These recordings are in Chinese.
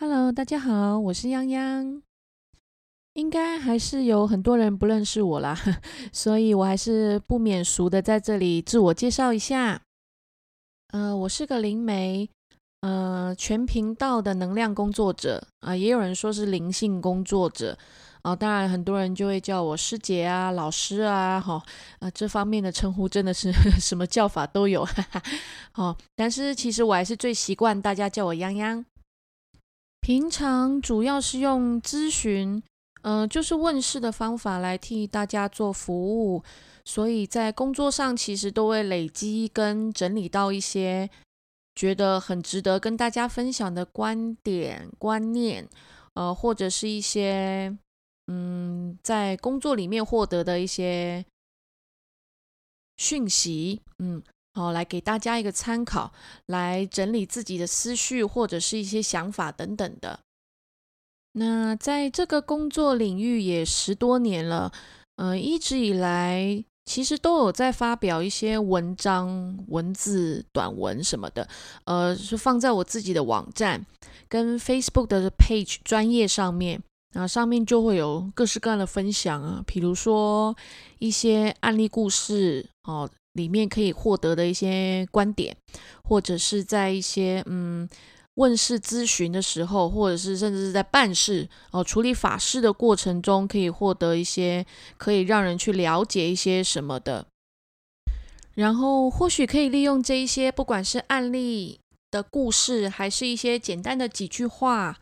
Hello，大家好，我是泱泱。应该还是有很多人不认识我啦，所以我还是不免俗的在这里自我介绍一下。呃，我是个灵媒，呃，全频道的能量工作者啊，也有人说是灵性工作者啊。当然，很多人就会叫我师姐啊、老师啊，哈啊，这方面的称呼真的是 什么叫法都有，哈哈。哦，但是其实我还是最习惯大家叫我泱泱。平常主要是用咨询，嗯，就是问世的方法来替大家做服务，所以在工作上其实都会累积跟整理到一些觉得很值得跟大家分享的观点、观念，呃，或者是一些嗯，在工作里面获得的一些讯息，嗯。好，来给大家一个参考，来整理自己的思绪或者是一些想法等等的。那在这个工作领域也十多年了，嗯，一直以来其实都有在发表一些文章、文字、短文什么的，呃，是放在我自己的网站跟 Facebook 的 page 专业上面，然后上面就会有各式各样的分享啊，比如说一些案例故事，哦。里面可以获得的一些观点，或者是在一些嗯问世咨询的时候，或者是甚至是在办事哦处理法事的过程中，可以获得一些可以让人去了解一些什么的。然后或许可以利用这一些，不管是案例的故事，还是一些简单的几句话，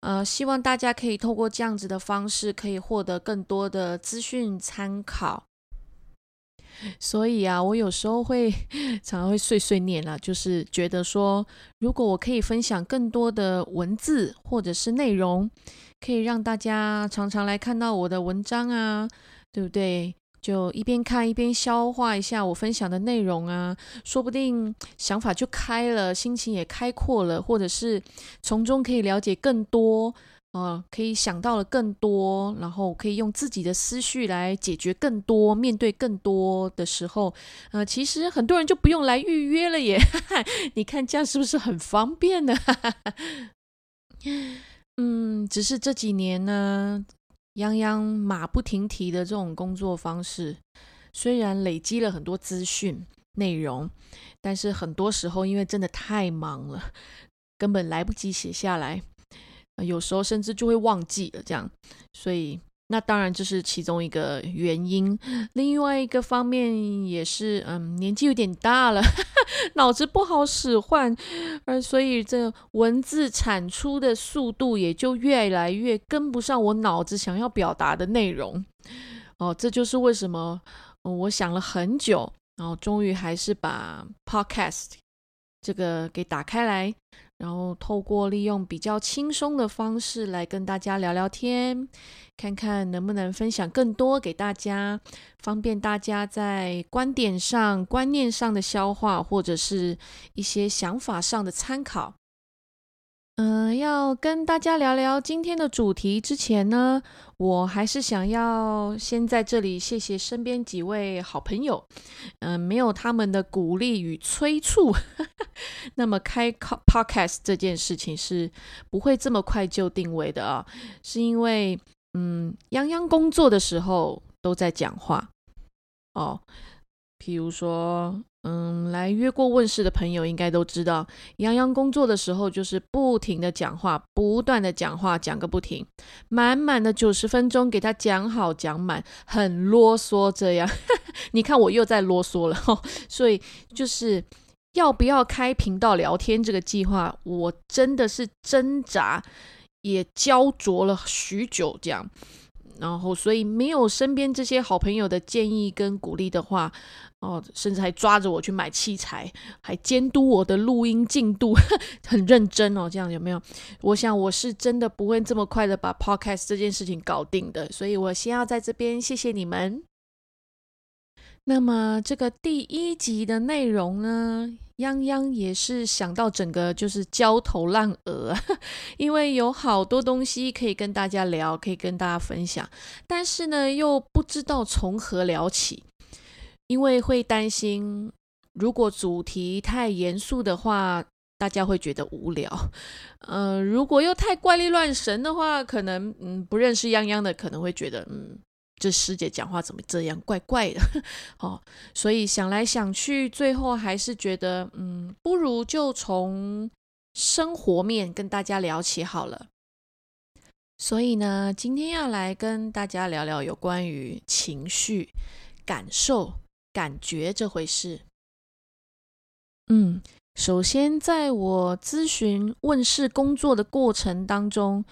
呃，希望大家可以透过这样子的方式，可以获得更多的资讯参考。所以啊，我有时候会常常会碎碎念啊，就是觉得说，如果我可以分享更多的文字或者是内容，可以让大家常常来看到我的文章啊，对不对？就一边看一边消化一下我分享的内容啊，说不定想法就开了，心情也开阔了，或者是从中可以了解更多。呃，可以想到了更多，然后可以用自己的思绪来解决更多，面对更多的时候，呃，其实很多人就不用来预约了耶。你看这样是不是很方便呢？嗯，只是这几年呢，泱泱马不停蹄的这种工作方式，虽然累积了很多资讯内容，但是很多时候因为真的太忙了，根本来不及写下来。有时候甚至就会忘记了这样，所以那当然这是其中一个原因。另外一个方面也是，嗯，年纪有点大了，脑子不好使唤，而所以这文字产出的速度也就越来越跟不上我脑子想要表达的内容。哦，这就是为什么我想了很久，然后终于还是把 Podcast 这个给打开来。然后透过利用比较轻松的方式来跟大家聊聊天，看看能不能分享更多给大家，方便大家在观点上、观念上的消化，或者是一些想法上的参考。嗯，要跟大家聊聊今天的主题之前呢，我还是想要先在这里谢谢身边几位好朋友。嗯，没有他们的鼓励与催促，那么开 podcast 这件事情是不会这么快就定位的啊。是因为，嗯，泱泱工作的时候都在讲话哦，譬如说。嗯，来约过问世的朋友应该都知道，洋洋工作的时候就是不停的讲话，不断的讲话，讲个不停，满满的九十分钟给他讲好讲满，很啰嗦这样。你看我又在啰嗦了，所以就是要不要开频道聊天这个计划，我真的是挣扎也焦灼了许久这样。然后，所以没有身边这些好朋友的建议跟鼓励的话，哦，甚至还抓着我去买器材，还监督我的录音进度，很认真哦。这样有没有？我想我是真的不会这么快的把 podcast 这件事情搞定的。所以我先要在这边谢谢你们。那么这个第一集的内容呢？泱泱也是想到整个就是焦头烂额，因为有好多东西可以跟大家聊，可以跟大家分享，但是呢又不知道从何聊起，因为会担心如果主题太严肃的话，大家会觉得无聊。呃，如果又太怪力乱神的话，可能嗯不认识泱泱的可能会觉得嗯这师姐讲话怎么这样怪怪的 哦。所以想来想去，最后还是觉得嗯不如就从生活面跟大家聊起好了。所以呢，今天要来跟大家聊聊有关于情绪、感受、感觉这回事。嗯，首先在我咨询问世工作的过程当中，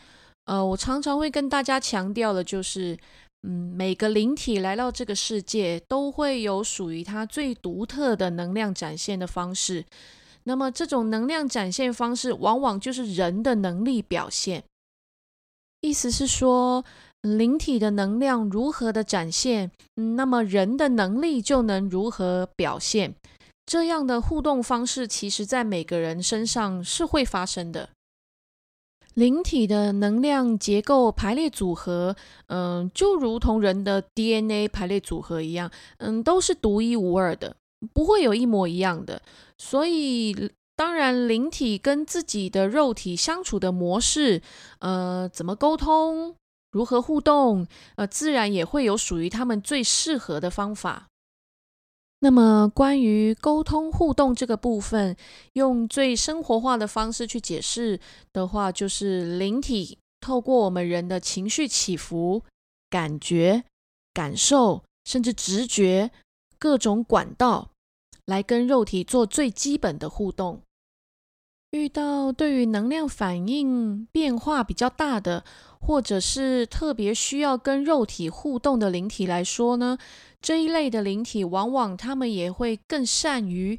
呃，我常常会跟大家强调的就是，嗯，每个灵体来到这个世界，都会有属于它最独特的能量展现的方式。那么，这种能量展现方式，往往就是人的能力表现。意思是说，灵体的能量如何的展现，那么人的能力就能如何表现。这样的互动方式，其实在每个人身上是会发生的。灵体的能量结构排列组合，嗯，就如同人的 DNA 排列组合一样，嗯，都是独一无二的，不会有一模一样的。所以。当然，灵体跟自己的肉体相处的模式，呃，怎么沟通，如何互动，呃，自然也会有属于他们最适合的方法。那么，关于沟通互动这个部分，用最生活化的方式去解释的话，就是灵体透过我们人的情绪起伏、感觉、感受，甚至直觉各种管道，来跟肉体做最基本的互动。遇到对于能量反应变化比较大的，或者是特别需要跟肉体互动的灵体来说呢，这一类的灵体往往他们也会更善于、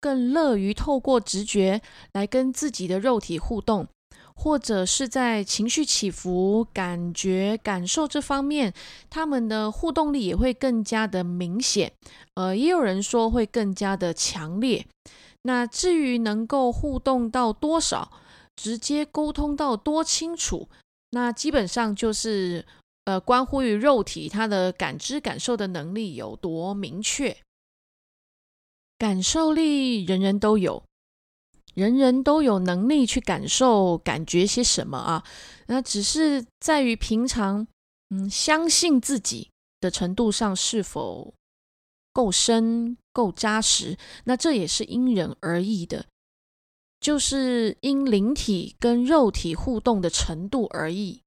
更乐于透过直觉来跟自己的肉体互动，或者是在情绪起伏、感觉、感受这方面，他们的互动力也会更加的明显。呃，也有人说会更加的强烈。那至于能够互动到多少，直接沟通到多清楚，那基本上就是呃，关乎于肉体它的感知感受的能力有多明确。感受力人人都有，人人都有能力去感受、感觉些什么啊？那只是在于平常，嗯，相信自己的程度上是否。够深、够扎实，那这也是因人而异的，就是因灵体跟肉体互动的程度而异。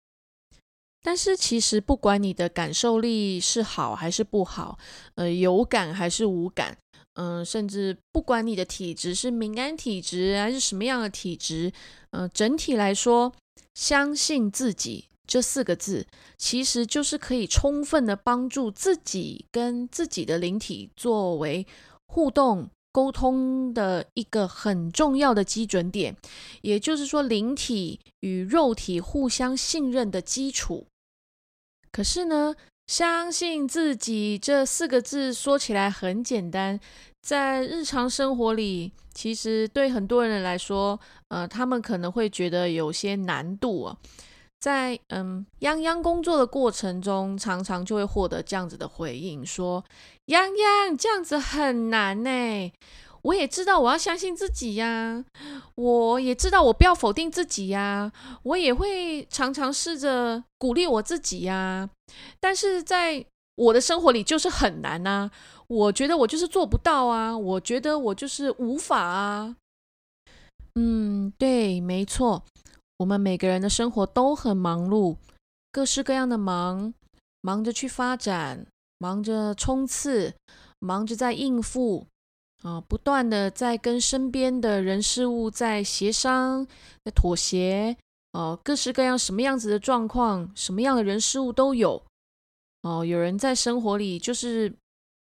但是其实不管你的感受力是好还是不好，呃，有感还是无感，嗯，甚至不管你的体质是敏感体质还是什么样的体质，嗯，整体来说，相信自己。这四个字其实就是可以充分的帮助自己跟自己的灵体作为互动沟通的一个很重要的基准点，也就是说灵体与肉体互相信任的基础。可是呢，相信自己这四个字说起来很简单，在日常生活里，其实对很多人来说，呃，他们可能会觉得有些难度啊。在嗯，泱泱工作的过程中，常常就会获得这样子的回应，说：“泱泱这样子很难呢。”我也知道我要相信自己呀，我也知道我不要否定自己呀，我也会常常试着鼓励我自己呀。但是在我的生活里就是很难呐，我觉得我就是做不到啊，我觉得我就是无法啊。嗯，对，没错。我们每个人的生活都很忙碌，各式各样的忙，忙着去发展，忙着冲刺，忙着在应付，啊，不断的在跟身边的人事物在协商、在妥协，哦，各式各样什么样子的状况，什么样的人事物都有，哦，有人在生活里就是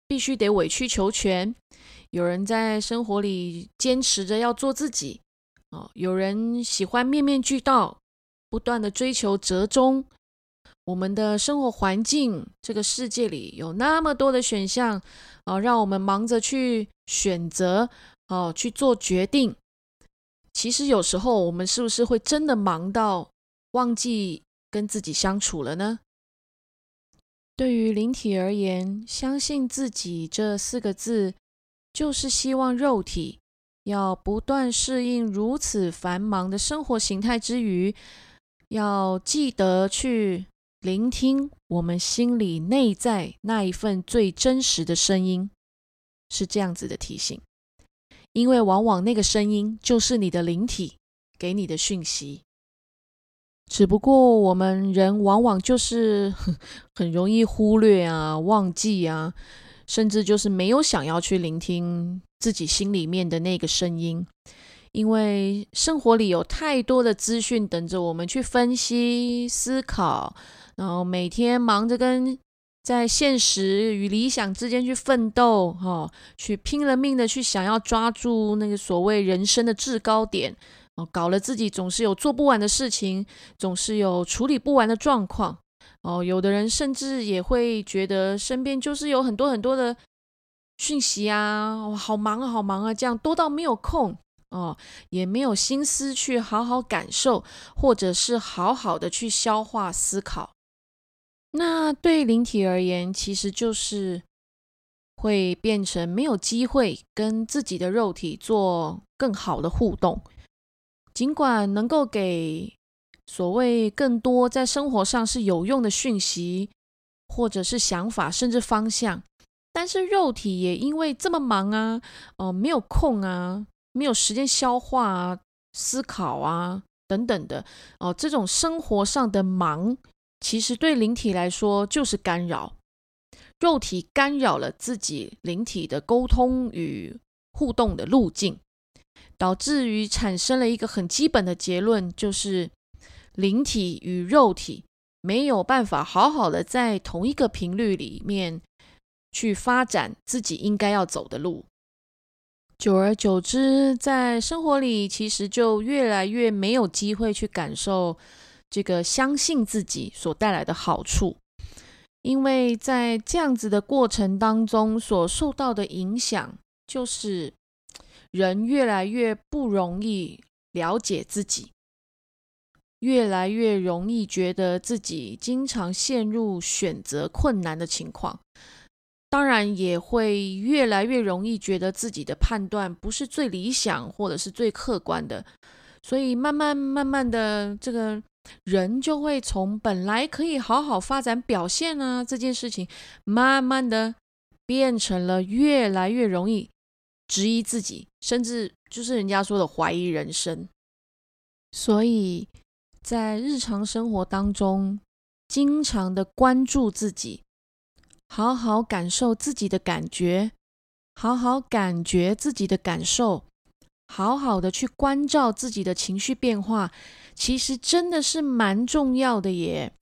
必须得委曲求全，有人在生活里坚持着要做自己。哦，有人喜欢面面俱到，不断的追求折中。我们的生活环境，这个世界里有那么多的选项，哦，让我们忙着去选择，哦，去做决定。其实有时候，我们是不是会真的忙到忘记跟自己相处了呢？对于灵体而言，相信自己这四个字，就是希望肉体。要不断适应如此繁忙的生活形态之余，要记得去聆听我们心里内在那一份最真实的声音，是这样子的提醒。因为往往那个声音就是你的灵体给你的讯息，只不过我们人往往就是 很容易忽略啊、忘记啊，甚至就是没有想要去聆听。自己心里面的那个声音，因为生活里有太多的资讯等着我们去分析、思考，然后每天忙着跟在现实与理想之间去奋斗，哈，去拼了命的去想要抓住那个所谓人生的制高点，哦，搞了自己总是有做不完的事情，总是有处理不完的状况，哦，有的人甚至也会觉得身边就是有很多很多的。讯息啊，好忙啊，好忙啊，这样多到没有空哦，也没有心思去好好感受，或者是好好的去消化思考。那对灵体而言，其实就是会变成没有机会跟自己的肉体做更好的互动。尽管能够给所谓更多在生活上是有用的讯息，或者是想法，甚至方向。但是肉体也因为这么忙啊，哦，没有空啊，没有时间消化啊、思考啊等等的哦，这种生活上的忙，其实对灵体来说就是干扰。肉体干扰了自己灵体的沟通与互动的路径，导致于产生了一个很基本的结论，就是灵体与肉体没有办法好好的在同一个频率里面。去发展自己应该要走的路，久而久之，在生活里其实就越来越没有机会去感受这个相信自己所带来的好处，因为在这样子的过程当中所受到的影响，就是人越来越不容易了解自己，越来越容易觉得自己经常陷入选择困难的情况。当然也会越来越容易觉得自己的判断不是最理想或者是最客观的，所以慢慢慢慢的，这个人就会从本来可以好好发展表现啊这件事情，慢慢的变成了越来越容易质疑自己，甚至就是人家说的怀疑人生。所以在日常生活当中，经常的关注自己。好好感受自己的感觉，好好感觉自己的感受，好好的去关照自己的情绪变化，其实真的是蛮重要的耶。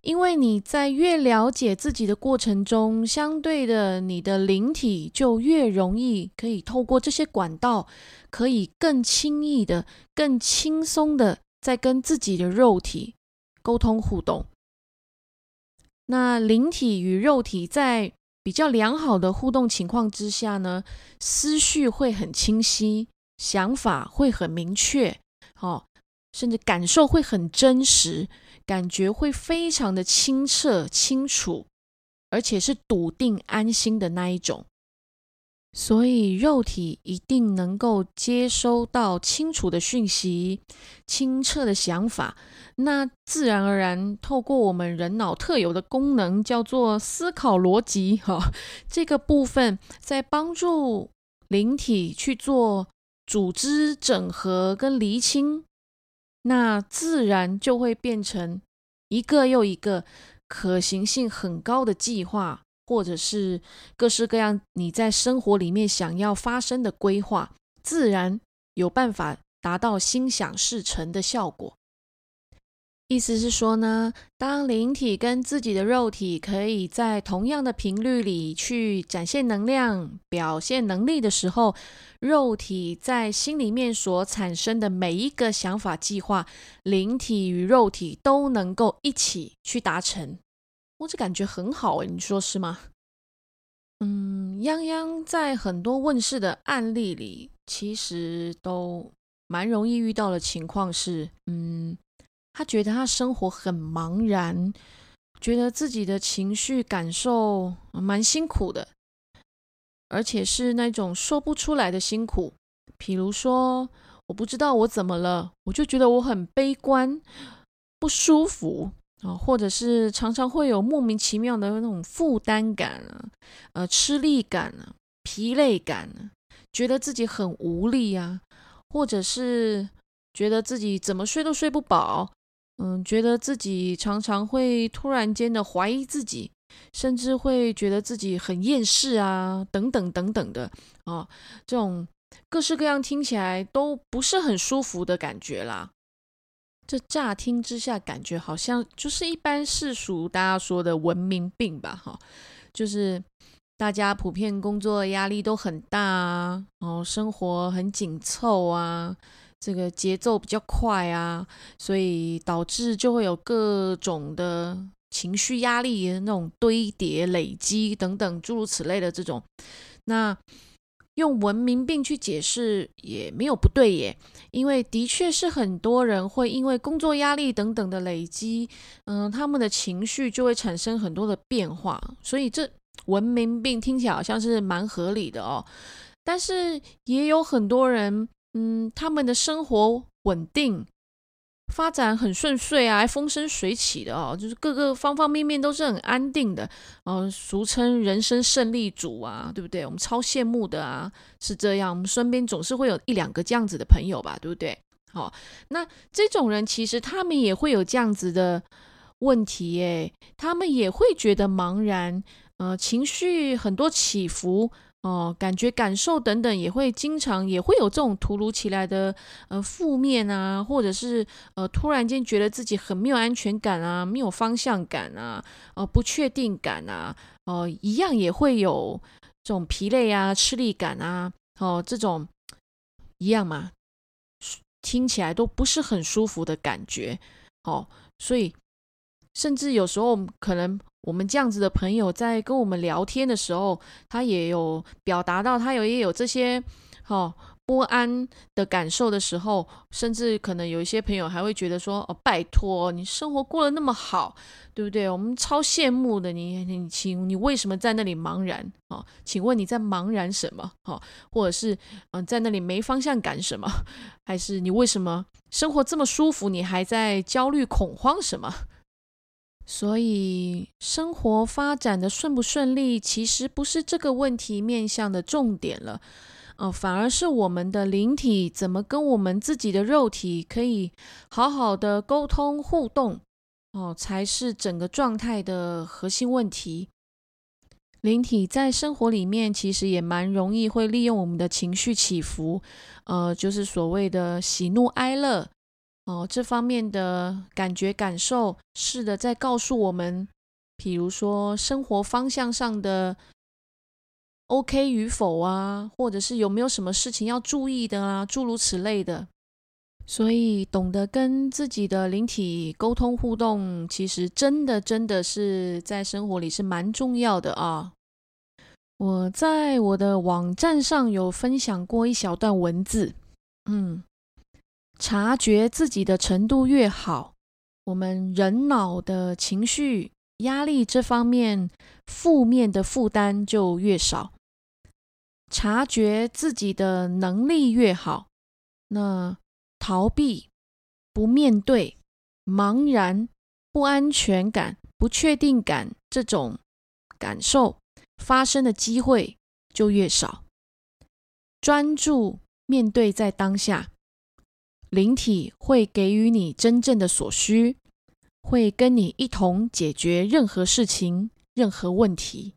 因为你在越了解自己的过程中，相对的，你的灵体就越容易可以透过这些管道，可以更轻易的、更轻松的在跟自己的肉体沟通互动。那灵体与肉体在比较良好的互动情况之下呢，思绪会很清晰，想法会很明确，哦，甚至感受会很真实，感觉会非常的清澈清楚，而且是笃定安心的那一种。所以，肉体一定能够接收到清楚的讯息、清澈的想法，那自然而然透过我们人脑特有的功能，叫做思考逻辑，哈，这个部分在帮助灵体去做组织整合跟厘清，那自然就会变成一个又一个可行性很高的计划。或者是各式各样你在生活里面想要发生的规划，自然有办法达到心想事成的效果。意思是说呢，当灵体跟自己的肉体可以在同样的频率里去展现能量、表现能力的时候，肉体在心里面所产生的每一个想法、计划，灵体与肉体都能够一起去达成。我这感觉很好诶，你说是吗？嗯，泱泱在很多问世的案例里，其实都蛮容易遇到的情况是，嗯，他觉得他生活很茫然，觉得自己的情绪感受蛮辛苦的，而且是那种说不出来的辛苦，比如说，我不知道我怎么了，我就觉得我很悲观、不舒服啊，或者是常常会有莫名其妙的那种负担感啊，呃，吃力感啊，疲累感啊，觉得自己很无力啊，或者是觉得自己怎么睡都睡不饱，嗯，觉得自己常常会突然间的怀疑自己。甚至会觉得自己很厌世啊，等等等等的啊，这种各式各样听起来都不是很舒服的感觉啦。这乍听之下感觉好像就是一般世俗大家说的文明病吧，哈，就是大家普遍工作压力都很大啊，然后，生活很紧凑啊，这个节奏比较快啊，所以导致就会有各种的。情绪压力那种堆叠、累积等等诸如此类的这种，那用文明病去解释也没有不对耶，因为的确是很多人会因为工作压力等等的累积，嗯，他们的情绪就会产生很多的变化，所以这文明病听起来好像是蛮合理的哦。但是也有很多人，嗯，他们的生活稳定。发展很顺遂啊，风生水起的哦，就是各个方方面面都是很安定的，呃，俗称人生胜利组啊，对不对？我们超羡慕的啊，是这样。我们身边总是会有一两个这样子的朋友吧，对不对？好，那这种人其实他们也会有这样子的问题耶，他们也会觉得茫然，呃，情绪很多起伏。哦，感觉、感受等等，也会经常也会有这种突如其来的呃负面啊，或者是呃突然间觉得自己很没有安全感啊，没有方向感啊，呃不确定感啊，哦一样也会有这种疲累啊、吃力感啊，哦这种一样嘛，听起来都不是很舒服的感觉，哦，所以甚至有时候可能。我们这样子的朋友在跟我们聊天的时候，他也有表达到他有也有这些哦不安的感受的时候，甚至可能有一些朋友还会觉得说：“哦，拜托，你生活过得那么好，对不对？我们超羡慕的。你你请你为什么在那里茫然？哦，请问你在茫然什么？哦，或者是嗯在那里没方向感什么？还是你为什么生活这么舒服，你还在焦虑恐慌什么？”所以，生活发展的顺不顺利，其实不是这个问题面向的重点了，呃，反而是我们的灵体怎么跟我们自己的肉体可以好好的沟通互动，哦，才是整个状态的核心问题。灵体在生活里面其实也蛮容易会利用我们的情绪起伏，呃，就是所谓的喜怒哀乐。哦，这方面的感觉感受是的，在告诉我们，比如说生活方向上的 OK 与否啊，或者是有没有什么事情要注意的啊，诸如此类的。所以，懂得跟自己的灵体沟通互动，其实真的真的是在生活里是蛮重要的啊。我在我的网站上有分享过一小段文字，嗯。察觉自己的程度越好，我们人脑的情绪压力这方面负面的负担就越少。察觉自己的能力越好，那逃避、不面对、茫然、不安全感、不确定感这种感受发生的机会就越少。专注面对在当下。灵体会给予你真正的所需，会跟你一同解决任何事情、任何问题。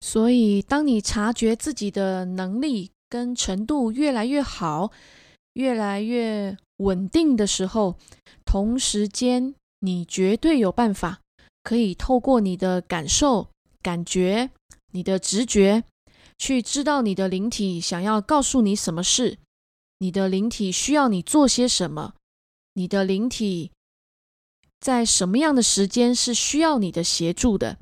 所以，当你察觉自己的能力跟程度越来越好、越来越稳定的时候，同时间你绝对有办法可以透过你的感受、感觉、你的直觉，去知道你的灵体想要告诉你什么事。你的灵体需要你做些什么？你的灵体在什么样的时间是需要你的协助的？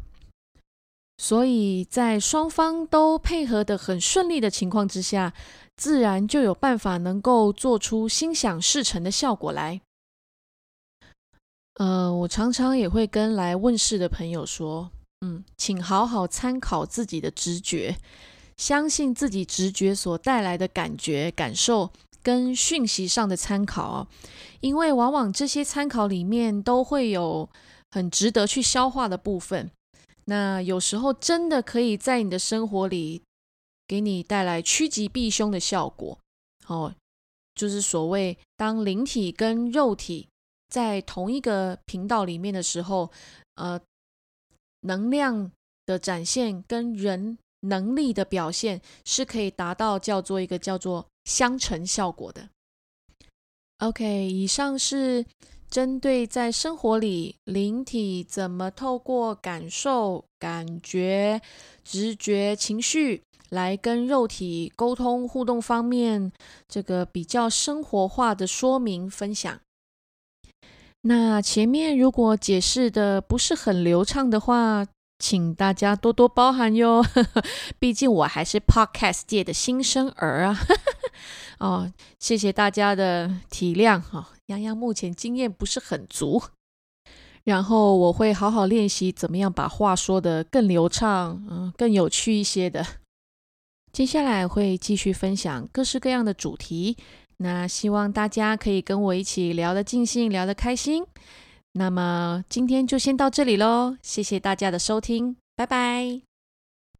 所以在双方都配合的很顺利的情况之下，自然就有办法能够做出心想事成的效果来。呃，我常常也会跟来问世的朋友说，嗯，请好好参考自己的直觉。相信自己直觉所带来的感觉、感受跟讯息上的参考哦，因为往往这些参考里面都会有很值得去消化的部分。那有时候真的可以在你的生活里给你带来趋吉避凶的效果哦，就是所谓当灵体跟肉体在同一个频道里面的时候，呃，能量的展现跟人能力的表现是可以达到叫做一个叫做相乘效果的。OK，以上是。针对在生活里灵体怎么透过感受、感觉、直觉、情绪来跟肉体沟通互动方面，这个比较生活化的说明分享。那前面如果解释的不是很流畅的话，请大家多多包涵哟。毕竟我还是 Podcast 界的新生儿啊。哦，谢谢大家的体谅哈。洋洋目前经验不是很足，然后我会好好练习怎么样把话说得更流畅，嗯，更有趣一些的。接下来会继续分享各式各样的主题，那希望大家可以跟我一起聊得尽兴，聊得开心。那么今天就先到这里喽，谢谢大家的收听，拜拜。